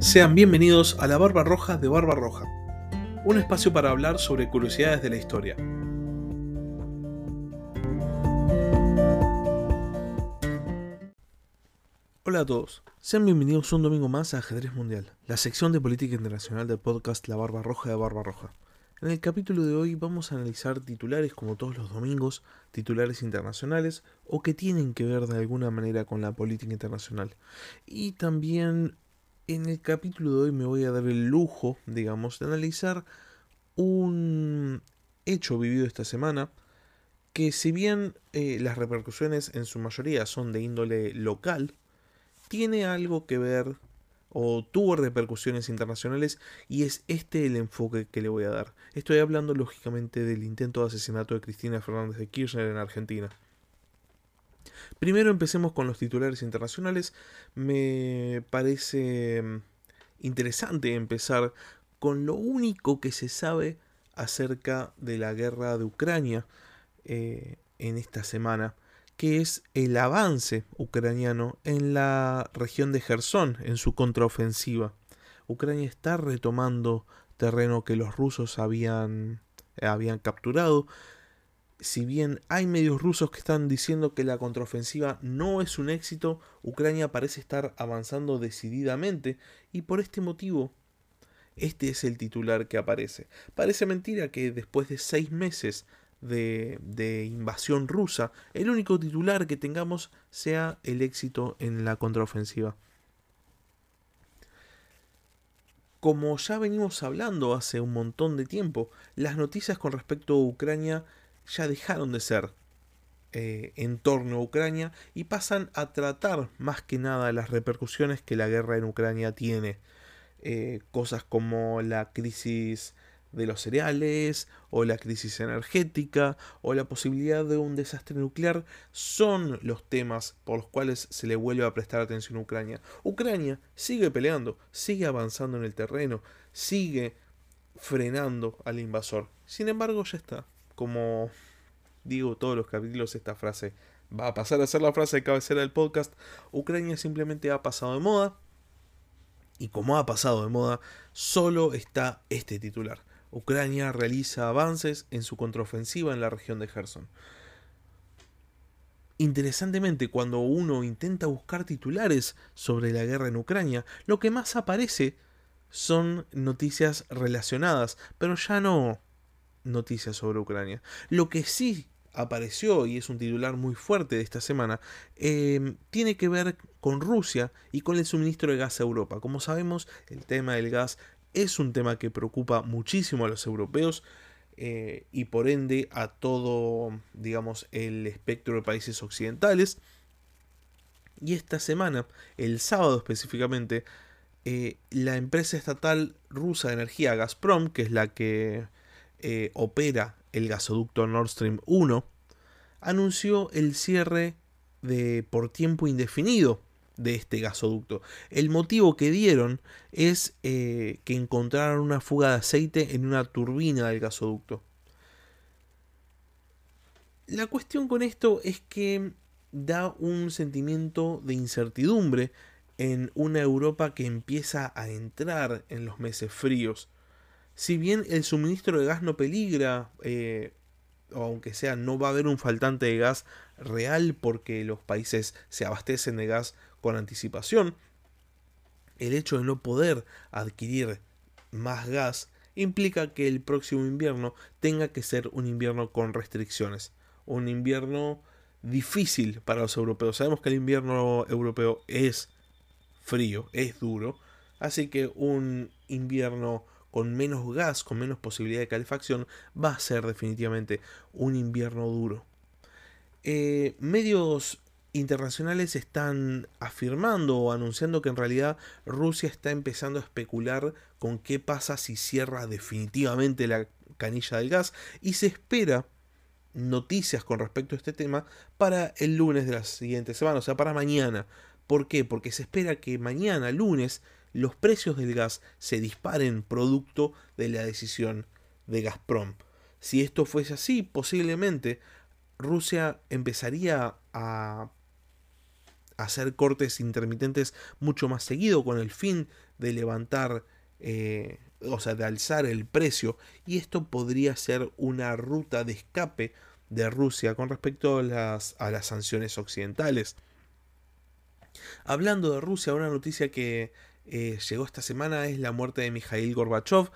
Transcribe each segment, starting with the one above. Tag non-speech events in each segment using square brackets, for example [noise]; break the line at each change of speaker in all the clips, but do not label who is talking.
Sean bienvenidos a la Barba Roja de Barba Roja, un espacio para hablar sobre curiosidades de la historia. Hola a todos, sean bienvenidos un domingo más a Ajedrez Mundial, la sección de política internacional del podcast La Barba Roja de Barba Roja. En el capítulo de hoy vamos a analizar titulares como todos los domingos, titulares internacionales o que tienen que ver de alguna manera con la política internacional. Y también en el capítulo de hoy me voy a dar el lujo, digamos, de analizar un hecho vivido esta semana que si bien eh, las repercusiones en su mayoría son de índole local, tiene algo que ver o tuvo repercusiones internacionales y es este el enfoque que le voy a dar. Estoy hablando lógicamente del intento de asesinato de Cristina Fernández de Kirchner en Argentina. Primero empecemos con los titulares internacionales. Me parece mm, interesante empezar con lo único que se sabe acerca de la guerra de Ucrania eh, en esta semana, que es el avance ucraniano en la región de Gerson, en su contraofensiva. Ucrania está retomando terreno que los rusos habían, habían capturado si bien hay medios rusos que están diciendo que la contraofensiva no es un éxito, Ucrania parece estar avanzando decididamente y por este motivo este es el titular que aparece. Parece mentira que después de seis meses de, de, invasión rusa, el único titular que tengamos sea el éxito en la contraofensiva. Como ya venimos hablando hace un montón de tiempo, las noticias con respecto a Ucrania ya dejaron de ser eh, en torno a Ucrania y pasan a tratar más que nada las repercusiones que la guerra en Ucrania tiene. Eh, cosas como la crisis de los cereales o la crisis energética o la posibilidad de un desastre nuclear son los temas por los cuales se le vuelve a prestar atención a Ucrania. Ucrania sigue peleando, sigue avanzando en el terreno, sigue frenando al invasor. Sin embargo, ya está como digo todos los capítulos, esta frase va a pasar a ser la frase de cabecera del podcast. Ucrania simplemente ha pasado de moda. Y como ha pasado de moda, solo está este titular. Ucrania realiza avances en su contraofensiva en la región de Gerson. Interesantemente, cuando uno intenta buscar titulares sobre la guerra en Ucrania, lo que más aparece son noticias relacionadas, pero ya no noticias sobre Ucrania. Lo que sí apareció y es un titular muy fuerte de esta semana, em, tiene que ver con Rusia y con el suministro de gas a Europa. Como sabemos, el tema del gas es un tema que preocupa muchísimo a los europeos eh, y por ende a todo, digamos, el espectro de países occidentales. Y esta semana, el sábado específicamente, eh, la empresa estatal rusa de energía Gazprom, que es la que eh, opera el gasoducto Nord Stream 1, anunció el cierre de por tiempo indefinido de este gasoducto. El motivo que dieron es eh, que encontraron una fuga de aceite en una turbina del gasoducto. La cuestión con esto es que da un sentimiento de incertidumbre en una Europa que empieza a entrar en los meses fríos si bien el suministro de gas no peligra, eh, o aunque sea no va a haber un faltante de gas real porque los países se abastecen de gas con anticipación, el hecho de no poder adquirir más gas implica que el próximo invierno tenga que ser un invierno con restricciones, un invierno difícil para los europeos. Sabemos que el invierno europeo es frío, es duro, así que un invierno con menos gas, con menos posibilidad de calefacción, va a ser definitivamente un invierno duro. Eh, medios internacionales están afirmando o anunciando que en realidad Rusia está empezando a especular con qué pasa si cierra definitivamente la canilla del gas y se espera noticias con respecto a este tema para el lunes de la siguiente semana, o sea, para mañana. ¿Por qué? Porque se espera que mañana, lunes, los precios del gas se disparen producto de la decisión de Gazprom. Si esto fuese así, posiblemente Rusia empezaría a hacer cortes intermitentes mucho más seguido con el fin de levantar, eh, o sea, de alzar el precio, y esto podría ser una ruta de escape de Rusia con respecto a las, a las sanciones occidentales. Hablando de Rusia, una noticia que eh, llegó esta semana es la muerte de Mikhail Gorbachev.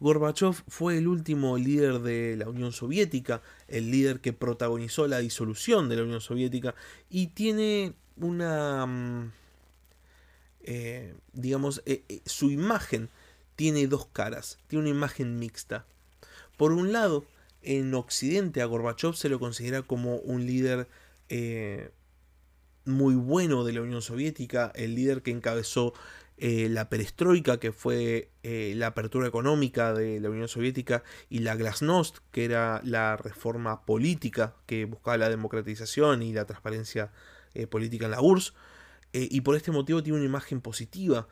Gorbachev fue el último líder de la Unión Soviética, el líder que protagonizó la disolución de la Unión Soviética y tiene una, mm, eh, digamos, eh, su imagen tiene dos caras, tiene una imagen mixta. Por un lado, en Occidente a Gorbachev se lo considera como un líder eh, muy bueno de la Unión Soviética, el líder que encabezó eh, la perestroika, que fue eh, la apertura económica de la Unión Soviética, y la glasnost, que era la reforma política que buscaba la democratización y la transparencia política en la URSS, y por este motivo tiene una imagen positiva.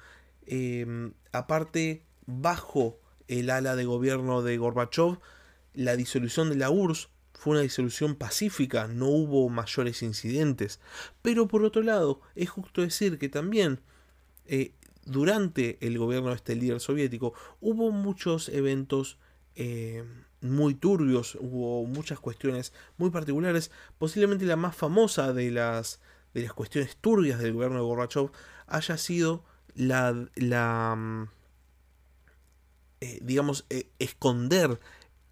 aparte, bajo el ala de gobierno de Gorbachev, la disolución de la URSS fue una disolución pacífica, no hubo mayores incidentes. Pero por otro lado, es justo decir que también eh, durante el gobierno de este líder soviético hubo muchos eventos eh, muy turbios, hubo muchas cuestiones muy particulares. Posiblemente la más famosa de las, de las cuestiones turbias del gobierno de Gorbachev haya sido la, la mm, eh, digamos, esconder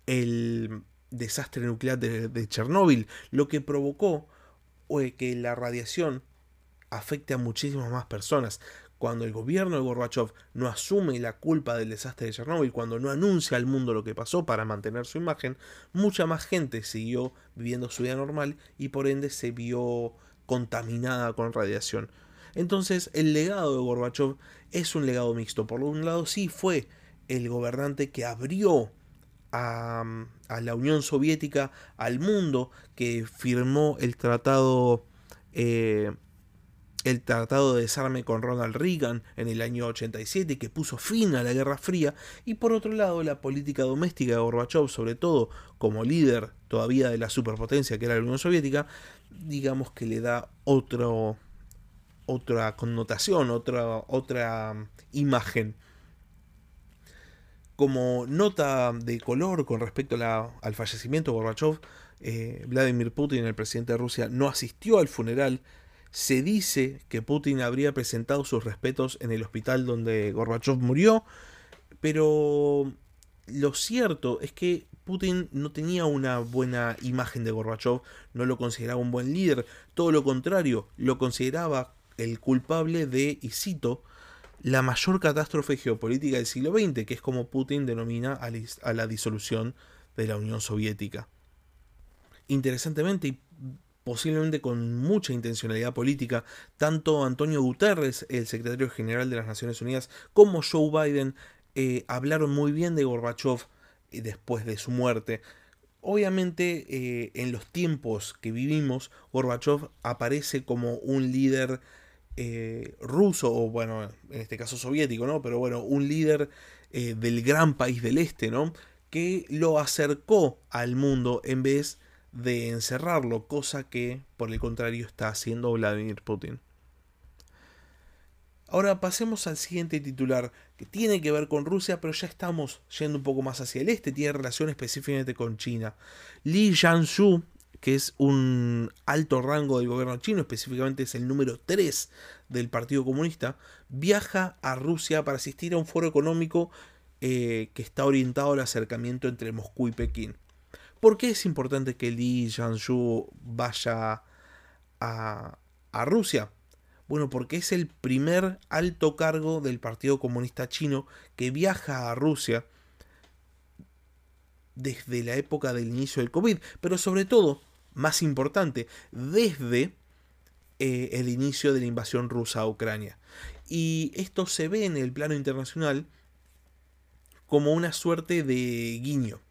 el desastre nuclear de, Chernóbil, lo que provocó que la radiación afecte a muchísimas más personas. Cuando el gobierno de Gorbachev no asume la culpa del desastre de Chernóbil, cuando no anuncia al mundo lo que pasó para mantener su imagen, mucha más gente siguió viviendo su vida normal y por ende se vio contaminada con radiación. Entonces el legado de Gorbachev es un legado mixto. Por un lado sí fue el gobernante que abrió a, la Unión Soviética, al mundo, que firmó el tratado, eh, el tratado de desarme con Ronald Reagan en el año 87, que puso fin a la Guerra Fría, y por otro lado la política doméstica de Gorbachev, sobre todo como líder todavía de la superpotencia que era la Unión Soviética, digamos que le da otro, otra connotación, otra, otra imagen como nota de color con respecto al fallecimiento de Gorbachev, eh, Vladimir Putin, el presidente de Rusia, no asistió al funeral. Se dice que Putin habría presentado sus respetos en el hospital donde Gorbachev murió, pero lo cierto es que Putin no tenía una buena imagen de Gorbachev, no lo consideraba un buen líder, todo lo contrario, lo consideraba el culpable de, y cito, la mayor catástrofe geopolítica del siglo XX, que es como Putin denomina a la disolución de la Unión Soviética. Interesantemente posiblemente con mucha intencionalidad política, tanto Antonio Guterres, el secretario general de las Naciones Unidas, como Joe Biden eh, hablaron muy bien de Gorbachev eh, después de su muerte. Obviamente, eh, en los tiempos que vivimos, Gorbachev aparece como un líder ruso, o bueno, en este caso soviético, ¿no? Pero bueno, un líder del gran país del este, ¿no? Que lo acercó al mundo en vez de encerrarlo, cosa que por el contrario está haciendo Vladimir Putin. Ahora pasemos al siguiente titular, que tiene que ver con Rusia, pero ya estamos yendo un poco más hacia el este, tiene relación específicamente con China. Li Jianshu, que es un alto rango del gobierno chino, específicamente es el número 3 del Partido Comunista, viaja a Rusia para asistir a un foro económico eh, que está orientado al acercamiento entre Moscú y Pekín. ¿Por qué es importante que Li Jianshu vaya a, a Rusia? Bueno, porque es el primer alto cargo del Partido Comunista Chino que viaja a Rusia desde la época del inicio del COVID, pero sobre todo más importante desde eh, el inicio de la invasión rusa a Ucrania. Y esto se ve en el plano internacional como una suerte de guiño.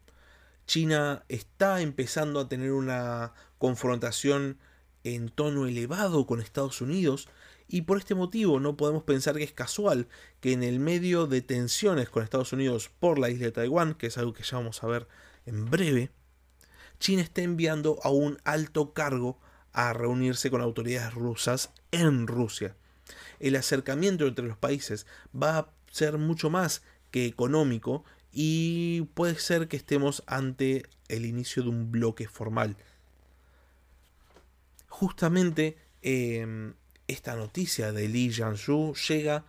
China está empezando a tener una confrontación en tono elevado con Estados Unidos y por este motivo no podemos pensar que es casual que en el medio de tensiones con Estados Unidos por la isla de Taiwán, que es algo que ya vamos a ver en breve, China está enviando a un alto cargo a reunirse con autoridades rusas en Rusia. El acercamiento entre los países va a ser mucho más que económico y puede ser que estemos ante el inicio de un bloque formal. Justamente em, esta noticia de Li Jianshu llega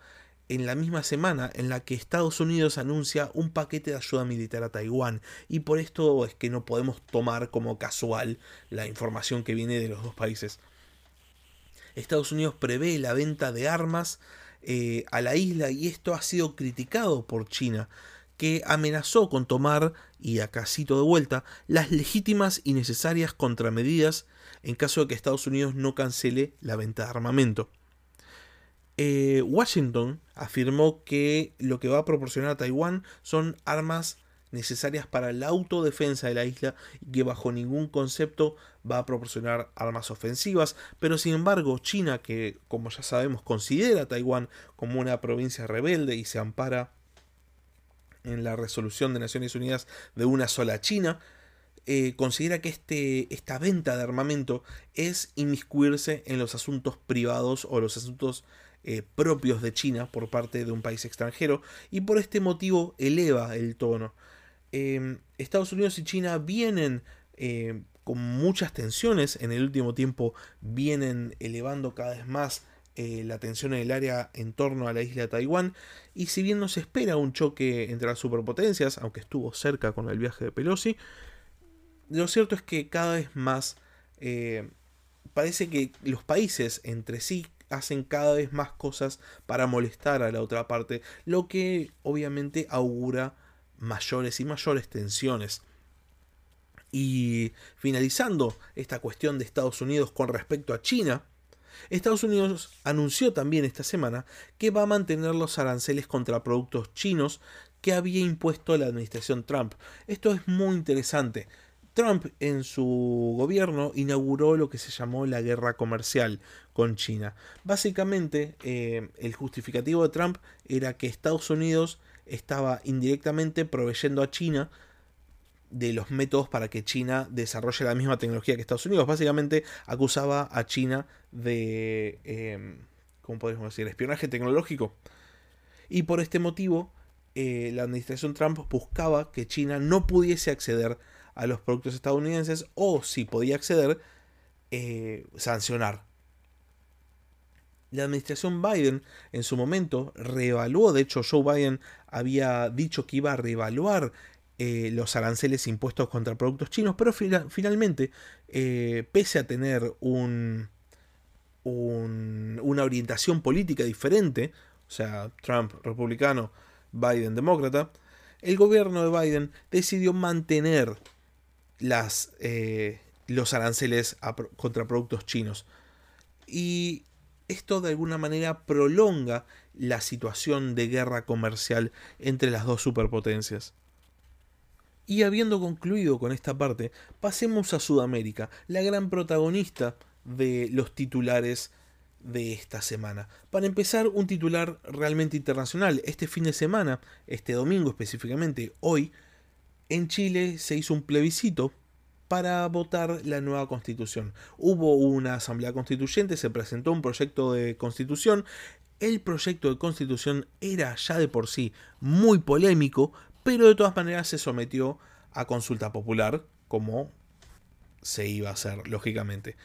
en la misma semana en la que Estados Unidos anuncia un paquete de ayuda militar a Taiwán y por esto es que no podemos tomar como casual la información que viene de los dos países. Estados Unidos prevé la venta de armas eh, a la isla y esto ha sido criticado por China que amenazó con tomar, y acá cito de vuelta, las legítimas y necesarias contramedidas en caso de que Estados Unidos no cancele la venta de armamento. Eh, Washington afirmó que lo que va a proporcionar a Taiwán son armas necesarias para la autodefensa de la isla y que bajo ningún concepto va a proporcionar armas ofensivas, pero sin embargo China, que como ya sabemos considera a Taiwán como una provincia rebelde y se ampara en la resolución de Naciones Unidas de una sola China, eh, considera que este, esta venta de armamento es inmiscuirse en los asuntos privados o los asuntos eh, propios de China por parte de un país extranjero y por este motivo eleva el tono. Em, Estados Unidos y China vienen eh, con muchas tensiones, en el último tiempo vienen elevando cada vez más eh, la tensión en el área en torno a la isla de Taiwán. Y si bien no se espera un choque entre las superpotencias, aunque estuvo cerca con el viaje de Pelosi, lo cierto es que cada vez más eh, parece que los países entre sí hacen cada vez más cosas para molestar a la otra parte, lo que obviamente augura mayores y mayores tensiones. Y finalizando esta cuestión de Estados Unidos con respecto a China, Estados Unidos anunció también esta semana que va a mantener los aranceles contra productos chinos que había impuesto la administración Trump. Esto es muy interesante. Trump en su gobierno inauguró lo que se llamó la guerra comercial con China. Básicamente, eh, el justificativo de Trump era que Estados Unidos estaba indirectamente proveyendo a China de los métodos para que China desarrolle la misma tecnología que Estados Unidos. Básicamente acusaba a China de, eh, ¿cómo podemos decir?, espionaje tecnológico. Y por este motivo, eh, la administración Trump buscaba que China no pudiese acceder a los productos estadounidenses o, si podía acceder, eh, sancionar. La administración Biden en su momento reevaluó, de hecho Joe Biden había dicho que iba a reevaluar eh, los aranceles impuestos contra productos chinos, pero finalmente, eh, pese a tener un, una orientación política diferente, o sea, Trump republicano, Biden demócrata, el gobierno de Biden decidió mantener eh, los aranceles contra productos chinos. Y esto de alguna manera prolonga la situación de guerra comercial entre las dos superpotencias. Y habiendo concluido con esta parte, pasemos a Sudamérica, la gran protagonista de los titulares de esta semana. Para empezar, un titular realmente internacional. Este fin de semana, este domingo específicamente, hoy, en Chile se hizo un plebiscito para votar la nueva constitución. Hubo una asamblea constituyente, se presentó un proyecto de constitución. El proyecto de constitución era ya de por sí muy polémico, pero de todas maneras se sometió a consulta popular, como se iba a hacer, lógicamente.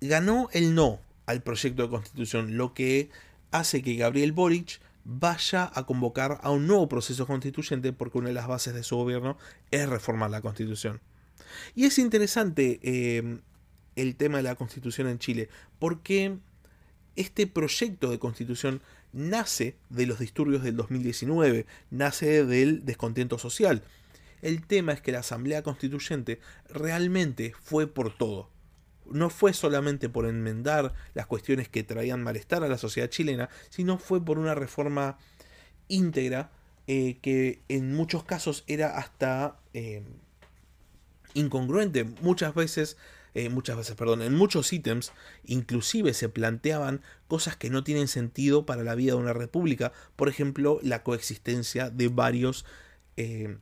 Ganó el no al proyecto de constitución, lo que hace que Gabriel Boric vaya a convocar a un nuevo proceso constituyente porque una de las bases de su gobierno es reformar la constitución. Y es interesante eh, el tema de la constitución en Chile, porque este proyecto de constitución nace de los disturbios del 2019, nace del descontento social. El tema es que la Asamblea Constituyente realmente fue por todo. No fue solamente por enmendar las cuestiones que traían malestar a la sociedad chilena, sino fue por una reforma íntegra eh, que en muchos casos era hasta eh, incongruente. Muchas veces eh, muchas veces, perdón, en muchos ítems inclusive se planteaban cosas que no tienen sentido para la vida de una república, por ejemplo, la coexistencia de varios eh,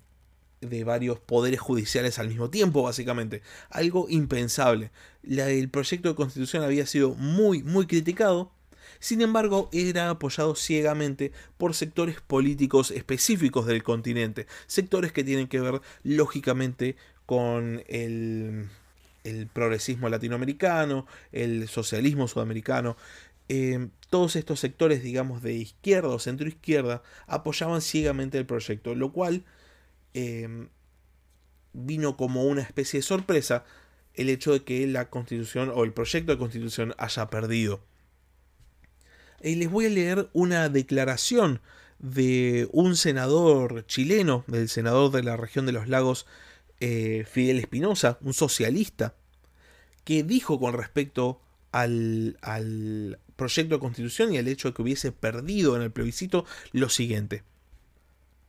de varios poderes judiciales al mismo tiempo, básicamente. Algo impensable. el proyecto de constitución había sido muy, muy criticado Sin embargo, era apoyado ciegamente por sectores políticos específicos del continente, sectores que tienen que ver lógicamente con el, progresismo latinoamericano, el socialismo sudamericano, eh, todos estos sectores, digamos, de izquierda o centroizquierda, apoyaban ciegamente el proyecto, lo cual eh, vino como una especie de sorpresa el hecho de que la constitución o el proyecto de constitución haya perdido. Y les voy a leer una declaración de un senador chileno, del senador de la región de los lagos, eh, Fidel Espinosa, un socialista, que dijo con respecto al, al proyecto de constitución y al hecho de que hubiese perdido en el plebiscito lo siguiente.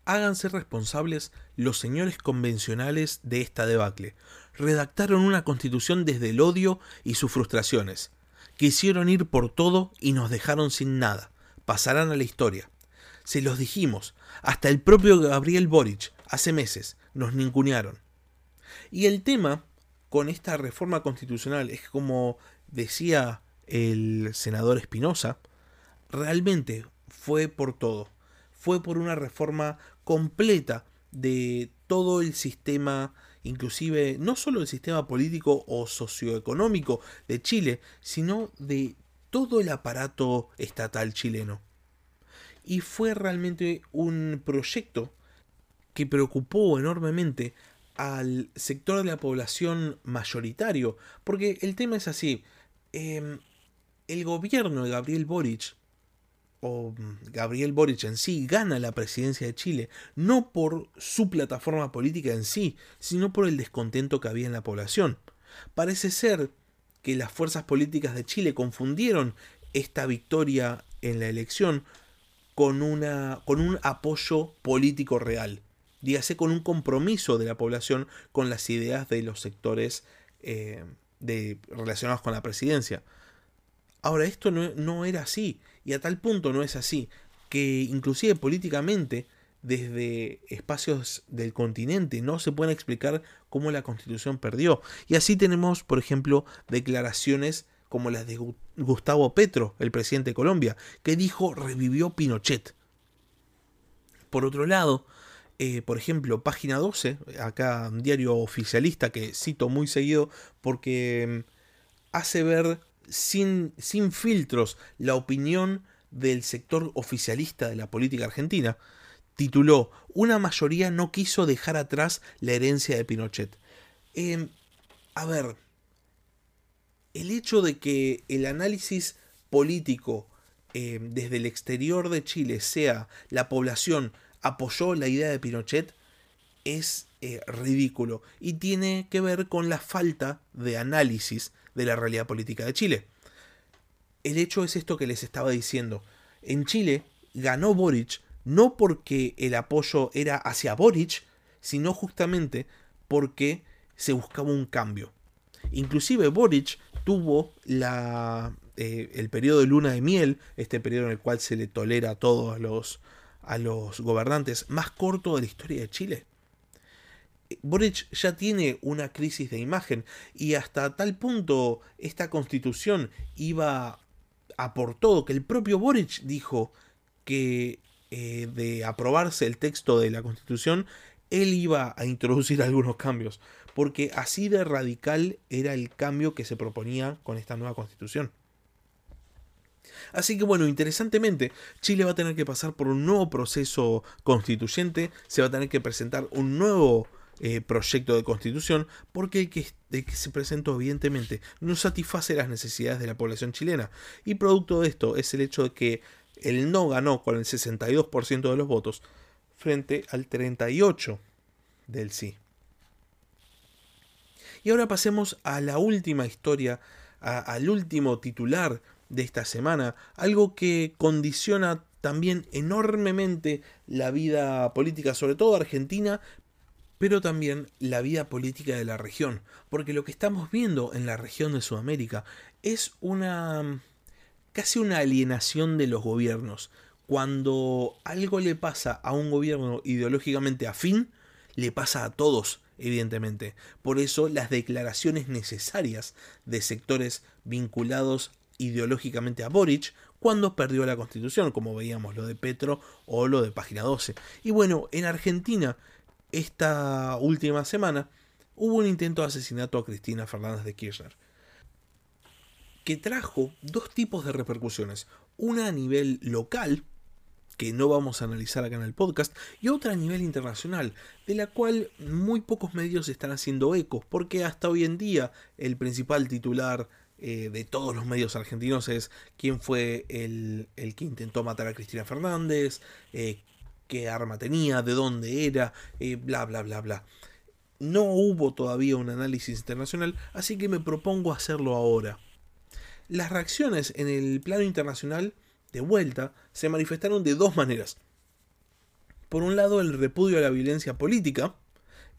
Háganse responsables los señores convencionales de esta debacle. Redactaron una constitución desde el odio y sus frustraciones. Quisieron ir por todo y nos dejaron sin nada. Pasarán a la historia. Se los dijimos. Hasta el propio Gabriel Boric, hace meses, nos ningunearon. Y el tema con esta reforma constitucional es como decía el senador Espinosa, realmente fue por todo. Fue por una reforma completa de todo el sistema, inclusive no solo el sistema político o socioeconómico de Chile, sino de todo el aparato estatal chileno. Y fue realmente un proyecto que preocupó enormemente al sector de la población mayoritario, porque el tema es así, em, el gobierno de Gabriel Boric o mm, Gabriel Boric en sí gana la presidencia de Chile, no por su plataforma política en sí, sino por el descontento que había en la población. Parece ser que las fuerzas políticas de Chile confundieron esta victoria en la elección con, una, con un apoyo político real, dígase con un compromiso de la población con las ideas de los sectores eh, de, relacionados con la presidencia. Ahora, esto no, no era así, y a tal punto no es así, que inclusive políticamente, desde espacios del continente, no se pueden explicar cómo la constitución perdió. Y así tenemos, por ejemplo, declaraciones como las de Gustavo Petro, el presidente de Colombia, que dijo revivió Pinochet. Por otro lado, eh, por ejemplo, página 12, acá un diario oficialista que cito muy seguido porque mm, hace ver sin, sin filtros la opinión del sector oficialista de la política argentina, tituló Una mayoría no quiso dejar atrás la herencia de Pinochet. Em, a ver, el hecho de que el análisis político em, desde el exterior de Chile sea la población apoyó la idea de Pinochet es eh, ridículo y tiene que ver con la falta de análisis de la realidad política de Chile. El hecho es esto que les estaba diciendo. En Chile ganó Boric no porque el apoyo era hacia Boric, sino justamente porque se buscaba un cambio. Inclusive Boric tuvo la, eh, el periodo de luna de miel, este periodo en el cual se le tolera a todos los, a los gobernantes, más corto de la historia de Chile. Boric ya tiene una crisis de imagen y hasta tal punto esta constitución iba a por todo que el propio Boric dijo que eh, de aprobarse el texto de la constitución él iba a introducir [laughs] algunos cambios porque así de radical era el cambio que se proponía con esta nueva constitución. Así que bueno, interesantemente, Chile va a tener que pasar por un nuevo proceso constituyente, se va a tener que presentar un nuevo eh, proyecto de constitución porque el que, que se presentó evidentemente no satisface las necesidades de la población chilena. Y producto de esto es el hecho de que el no ganó con el 62% de los votos frente al 38% del sí. Y ahora pasemos a la última historia, al último titular de esta semana, algo que condiciona también enormemente la vida política, sobre todo argentina, pero también la vida política de la región, porque lo que estamos viendo en la región de Sudamérica es una casi una alienación de los gobiernos. Cuando algo le pasa a un gobierno ideológicamente afín, le pasa a todos, evidentemente. Por eso las declaraciones necesarias de sectores vinculados ideológicamente a Boric, cuando perdió la constitución, como veíamos lo de Petro o lo de Página 12. Y bueno, en Argentina, esta última semana, hubo un intento de asesinato a Cristina Fernández de Kirchner, que trajo dos tipos de repercusiones. Una a nivel local, que no vamos a analizar acá en el podcast, y otra a nivel internacional, de la cual muy pocos medios están haciendo eco, porque hasta hoy en día el principal titular eh, de todos los medios argentinos es quién fue el, que intentó matar a Cristina Fernández, eh, qué arma tenía, de dónde era, eh, bla, bla, bla, bla. No hubo todavía un análisis internacional, así que me propongo hacerlo ahora. Las reacciones en el plano internacional de vuelta, se manifestaron de dos maneras. Por un lado, el repudio a la violencia política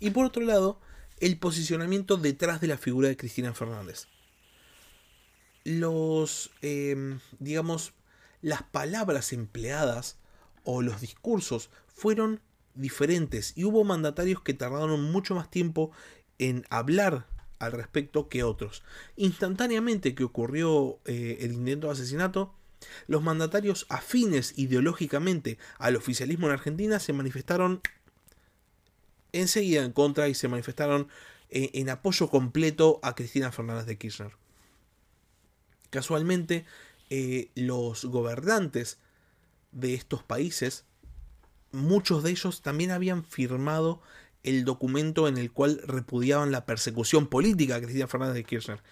y por otro lado, el posicionamiento detrás de la figura de Cristina Fernández. Los, em, digamos, las palabras empleadas o los discursos fueron diferentes y hubo mandatarios que tardaron mucho más tiempo en hablar al respecto que otros. Instantáneamente que ocurrió eh, el intento de asesinato, los mandatarios afines ideológicamente al oficialismo en Argentina se manifestaron enseguida en contra y se manifestaron eh, en, apoyo completo a Cristina Fernández de Kirchner. Casualmente, eh, los gobernantes de estos países, muchos de ellos también habían firmado el documento en el cual repudiaban la persecución política a Cristina Fernández de Kirchner.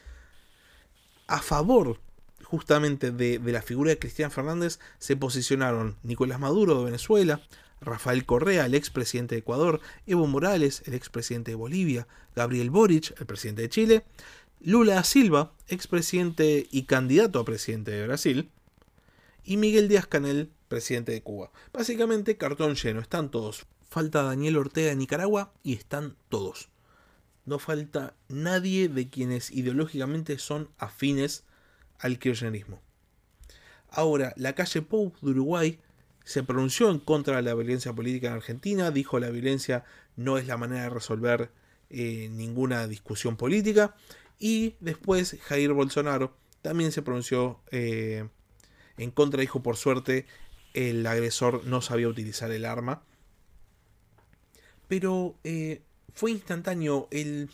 A favor justamente de, la figura de Cristina Fernández se posicionaron Nicolás Maduro de Venezuela, Rafael Correa, el expresidente de Ecuador, Evo Morales, el expresidente de Bolivia, Gabriel Boric, el presidente de Chile, Lula da Silva, expresidente y candidato a presidente de Brasil, y Miguel Díaz Canel, presidente de Cuba. Básicamente cartón lleno, están todos. Falta Daniel Ortega de Nicaragua y están todos. No falta nadie de quienes ideológicamente son afines al kirchnerismo. Ahora, la calle Pou de Uruguay se pronunció en contra de la violencia política en Argentina, dijo la violencia no es la manera de resolver eh, ninguna discusión política, y después Jair Bolsonaro también se pronunció eh, en contra, dijo por suerte el agresor no sabía utilizar el arma, pero eh, fue instantáneo el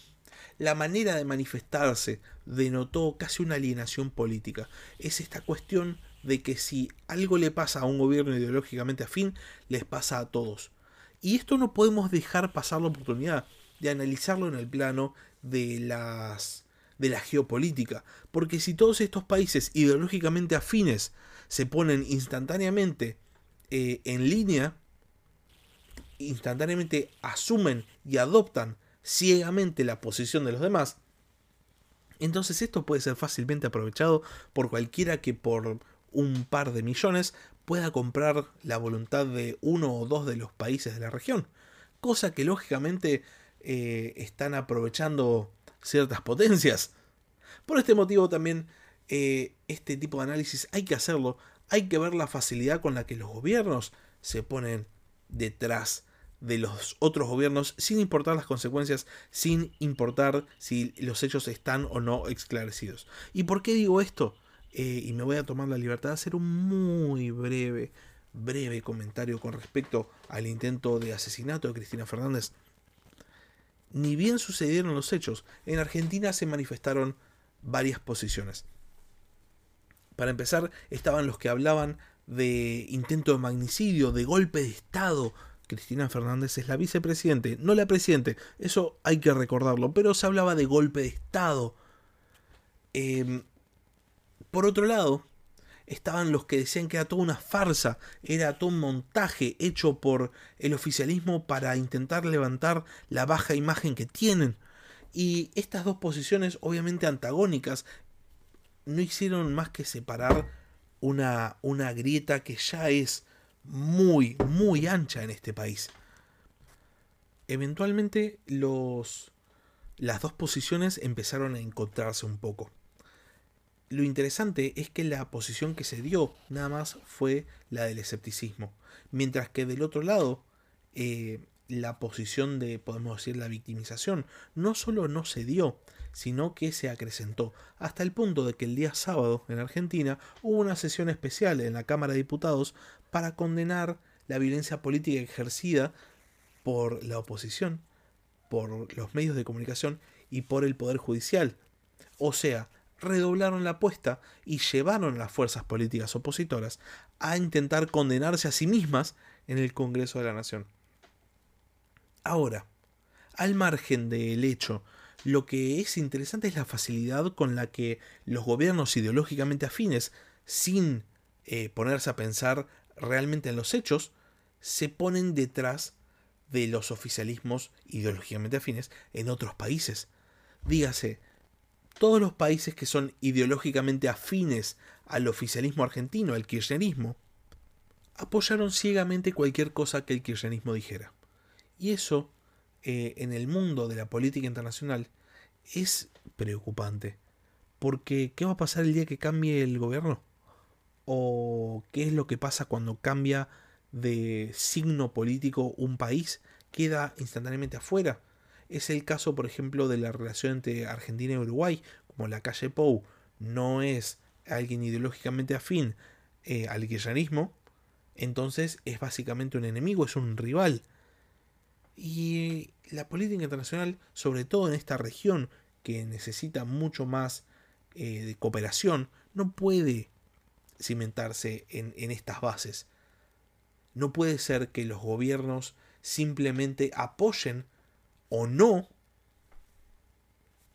la manera de manifestarse denotó casi una alienación política. Es esta cuestión de que si algo le pasa a un gobierno ideológicamente afín, les pasa a todos. Y esto no podemos dejar pasar la oportunidad de analizarlo en el plano de las de la geopolítica, porque si todos estos países ideológicamente afines se ponen instantáneamente eh, en línea, instantáneamente asumen y adoptan ciegamente la posición de los demás, entonces esto puede ser fácilmente aprovechado por cualquiera que por un par de millones pueda comprar la voluntad de uno o dos de los países de la región, cosa que lógicamente eh, están aprovechando ciertas potencias. Por este motivo también eh, este tipo de análisis hay que hacerlo, hay que ver la facilidad con la que los gobiernos se ponen detrás de los otros gobiernos sin importar las consecuencias, sin importar si los hechos están o no esclarecidos. ¿Y por qué digo esto? Eh, y me voy a tomar la libertad de hacer un muy breve, breve comentario con respecto al intento de asesinato de Cristina Fernández. Ni bien sucedieron los hechos, en Argentina se manifestaron varias posiciones. Para empezar, estaban los que hablaban de intento de magnicidio, de golpe de Estado, Cristina Fernández es la vicepresidente, no la presidente, eso hay que recordarlo, pero se hablaba de golpe de Estado. Em, por otro lado, estaban los que decían que era toda una farsa, era todo un montaje hecho por el oficialismo para intentar levantar la baja imagen que tienen. Y estas dos posiciones, obviamente antagónicas, no hicieron más que separar una, una grieta que ya es muy, muy ancha en este país. Eventualmente los, las dos posiciones empezaron a encontrarse un poco. Lo interesante es que la posición que se dio nada más fue la del escepticismo, mientras que del otro lado eh, la posición de, podemos decir, la victimización, no solo no se dio, sino que se acrecentó, hasta el punto de que el día sábado en Argentina hubo una sesión especial en la Cámara de Diputados para condenar la violencia política ejercida por la oposición, por los medios de comunicación y por el Poder Judicial. O sea, redoblaron la apuesta y llevaron a las fuerzas políticas opositoras a intentar condenarse a sí mismas en el Congreso de la Nación. Ahora, al margen del hecho, lo que es interesante es la facilidad con la que los gobiernos ideológicamente afines, sin eh, ponerse a pensar realmente en los hechos, se ponen detrás de los oficialismos ideológicamente afines en otros países. Dígase, todos los países que son ideológicamente afines al oficialismo argentino, al kirchnerismo, apoyaron ciegamente cualquier cosa que el kirchnerismo dijera. Y eso, eh, en el mundo de la política internacional, es preocupante. Porque, ¿qué va a pasar el día que cambie el gobierno? ¿O qué es lo que pasa cuando cambia de signo político un país? ¿Queda instantáneamente afuera? Es el caso, por ejemplo, de la relación entre Argentina y Uruguay, como la calle Pou no es alguien ideológicamente afín eh, al kirchnerismo, entonces es básicamente un enemigo, es un rival. Y la política internacional, sobre todo en esta región que necesita mucho más eh, de cooperación, no puede cimentarse en, en estas bases. No puede ser que los gobiernos simplemente apoyen o no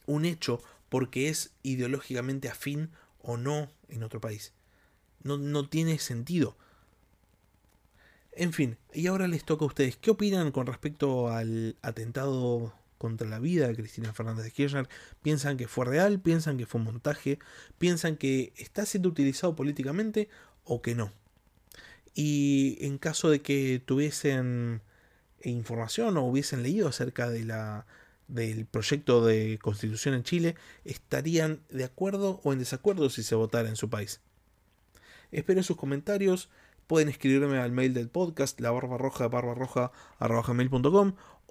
un hecho porque es ideológicamente afín o no en otro país. No, no, tiene sentido. En fin, y ahora les toca a ustedes. ¿Qué opinan con respecto al atentado contra la vida de Cristina Fernández de Kirchner? ¿Piensan que fue real? ¿Piensan que fue un montaje? ¿Piensan que está siendo utilizado políticamente o que no? Y en caso de que tuviesen información o hubiesen leído acerca de la, del proyecto de constitución en Chile, estarían de acuerdo o en desacuerdo si se votara en su país. Espero sus comentarios. Pueden escribirme al mail del podcast, la barba roja, barba roja,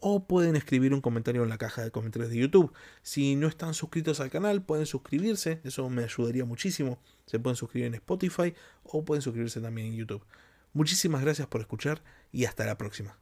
o pueden escribir un comentario en la caja de comentarios de YouTube. Si no están suscritos al canal, pueden suscribirse, eso me ayudaría muchísimo. Se pueden suscribir en Spotify o pueden suscribirse también en YouTube. Muchísimas gracias por escuchar y hasta la próxima.